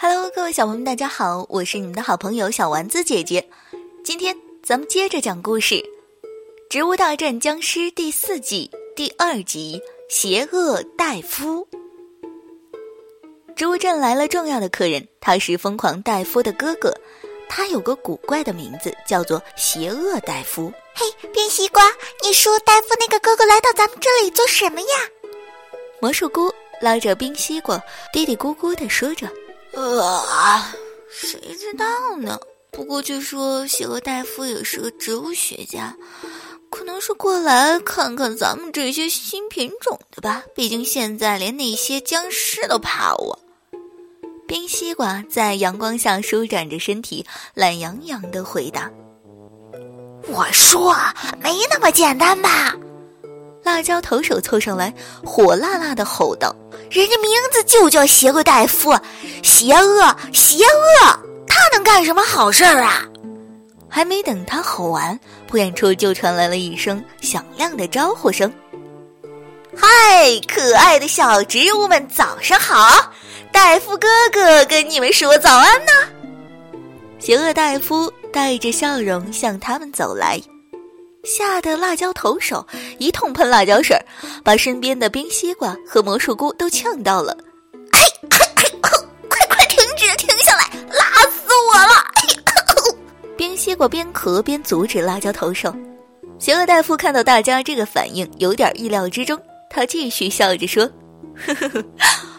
Hello，各位小朋友们，大家好，我是你们的好朋友小丸子姐姐。今天咱们接着讲故事，《植物大战僵尸》第四季第二集《邪恶戴夫》。植物镇来了重要的客人，他是疯狂戴夫的哥哥，他有个古怪的名字，叫做邪恶戴夫。嘿，变西瓜，你说戴夫那个哥哥来到咱们这里做什么呀？魔术菇拉着冰西瓜，嘀嘀咕咕的说着：“呃，谁知道呢？不过据说邪恶大夫也是个植物学家，可能是过来看看咱们这些新品种的吧。毕竟现在连那些僵尸都怕我。”冰西瓜在阳光下舒展着身体，懒洋洋的回答。我说，没那么简单吧？辣椒投手凑上来，火辣辣的吼道：“人家名字就叫邪恶大夫，邪恶，邪恶！他能干什么好事儿啊？”还没等他吼完，不远处就传来了一声响亮的招呼声：“嗨，可爱的小植物们，早上好！大夫哥哥跟你们说早安呢。”邪恶大夫。带着笑容向他们走来，吓得辣椒投手一通喷辣椒水，把身边的冰西瓜和魔术菇都呛到了。哎哎哎，快快停止，停下来，辣死我了！冰西瓜边咳边阻止辣椒投手。邪恶大夫看到大家这个反应，有点意料之中，他继续笑着说：“呵呵呵，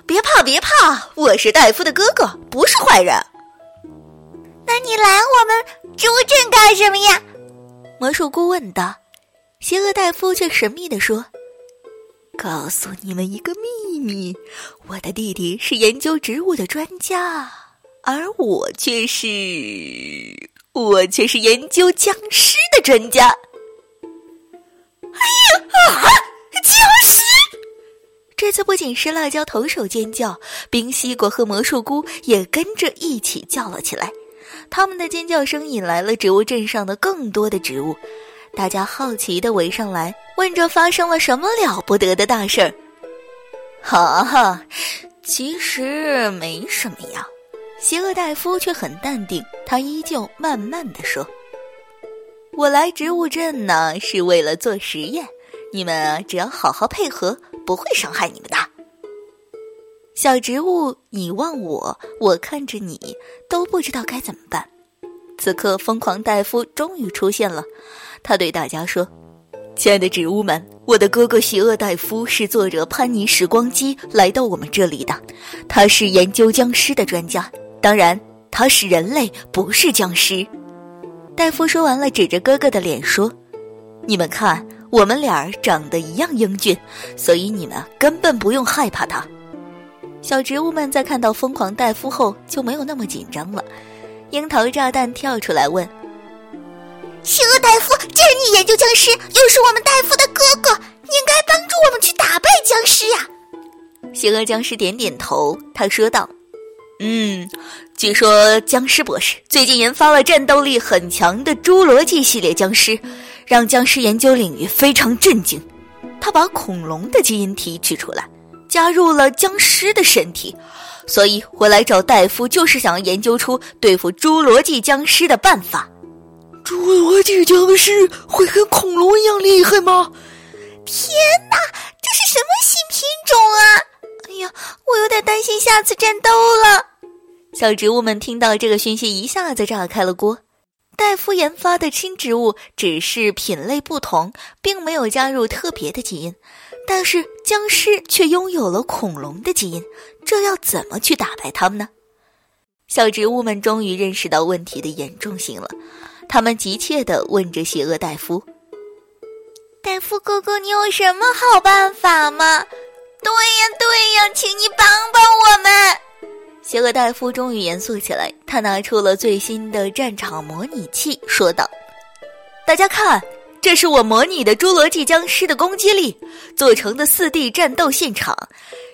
别怕别怕，我是大夫的哥哥，不是坏人。”那你拦我们植物镇干什么呀？魔术菇问道。邪恶大夫却神秘地说：“告诉你们一个秘密，我的弟弟是研究植物的专家，而我却是……我却是研究僵尸的专家。”哎呀啊！僵尸！这次不仅是辣椒投手尖叫，冰西瓜和魔术菇也跟着一起叫了起来。他们的尖叫声引来了植物镇上的更多的植物，大家好奇的围上来，问着发生了什么了不得的大事儿。哈哈，其实没什么呀。邪恶大夫却很淡定，他依旧慢慢的说：“我来植物镇呢，是为了做实验，你们只要好好配合，不会伤害你们的。”小植物，你望我，我看着你，都不知道该怎么办。此刻，疯狂戴夫终于出现了。他对大家说：“亲爱的植物们，我的哥哥邪恶戴夫是坐着潘尼时光机来到我们这里的。他是研究僵尸的专家，当然他是人类，不是僵尸。”戴夫说完了，指着哥哥的脸说：“你们看，我们俩长得一样英俊，所以你们根本不用害怕他。”小植物们在看到疯狂戴夫后就没有那么紧张了。樱桃炸弹跳出来问：“邪恶大夫，既然你研究僵尸，又是我们大夫的哥哥，你应该帮助我们去打败僵尸呀！”邪恶僵尸点点头，他说道：“嗯，据说僵尸博士最近研发了战斗力很强的侏罗纪系列僵尸，让僵尸研究领域非常震惊。他把恐龙的基因提取出来。”加入了僵尸的身体，所以我来找大夫，就是想要研究出对付侏罗纪僵尸的办法。侏罗纪僵尸会跟恐龙一样厉害吗？天哪，这是什么新品种啊！哎呀，我有点担心下次战斗了。小植物们听到这个讯息，一下子炸开了锅。戴夫研发的新植物只是品类不同，并没有加入特别的基因。但是僵尸却拥有了恐龙的基因，这要怎么去打败他们呢？小植物们终于认识到问题的严重性了，他们急切地问着邪恶戴夫：“戴夫哥哥，你有什么好办法吗？”“对呀，对呀，请你帮帮我们。”邪恶大夫终于严肃起来，他拿出了最新的战场模拟器，说道：“大家看。”这是我模拟的侏罗纪僵尸的攻击力做成的四 D 战斗现场，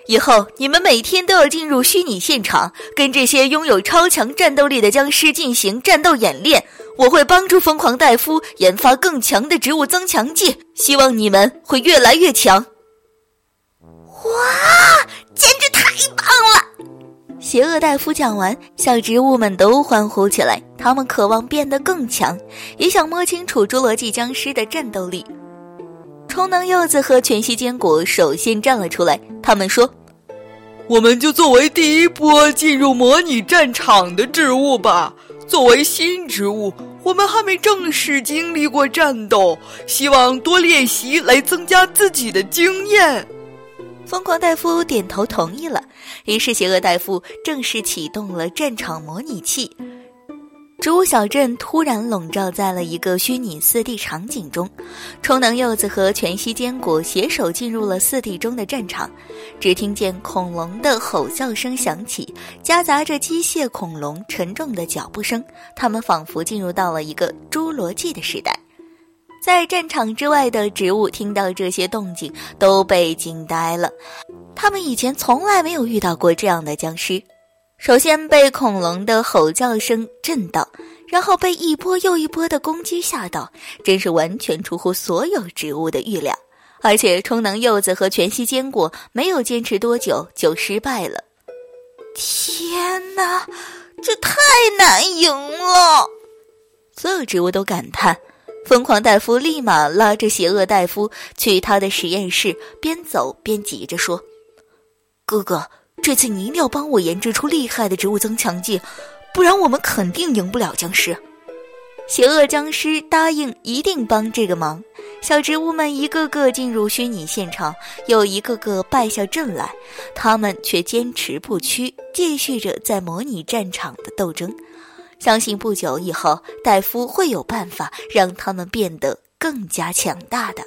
以后你们每天都要进入虚拟现场，跟这些拥有超强战斗力的僵尸进行战斗演练。我会帮助疯狂大夫研发更强的植物增强剂，希望你们会越来越强。哇，简！邪恶大夫讲完，小植物们都欢呼起来。他们渴望变得更强，也想摸清楚侏罗纪僵尸的战斗力。充能柚子和全息坚果首先站了出来，他们说：“我们就作为第一波进入模拟战场的植物吧。作为新植物，我们还没正式经历过战斗，希望多练习来增加自己的经验。”疯狂戴夫点头同意了，于是邪恶大夫正式启动了战场模拟器。植物小镇突然笼罩在了一个虚拟四 D 场景中，充能柚子和全息坚果携手进入了四 D 中的战场。只听见恐龙的吼叫声响起，夹杂着机械恐龙沉重的脚步声，他们仿佛进入到了一个侏罗纪的时代。在战场之外的植物听到这些动静，都被惊呆了。他们以前从来没有遇到过这样的僵尸。首先被恐龙的吼叫声震到，然后被一波又一波的攻击吓到，真是完全出乎所有植物的预料。而且充能柚子和全息坚果没有坚持多久就失败了。天哪，这太难赢了！所有植物都感叹。疯狂大夫立马拉着邪恶大夫去他的实验室，边走边急着说：“哥哥，这次你一定要帮我研制出厉害的植物增强剂，不然我们肯定赢不了僵尸。”邪恶僵尸答应一定帮这个忙。小植物们一个个进入虚拟现场，又一个个败下阵来，他们却坚持不屈，继续着在模拟战场的斗争。相信不久以后，戴夫会有办法让他们变得更加强大的。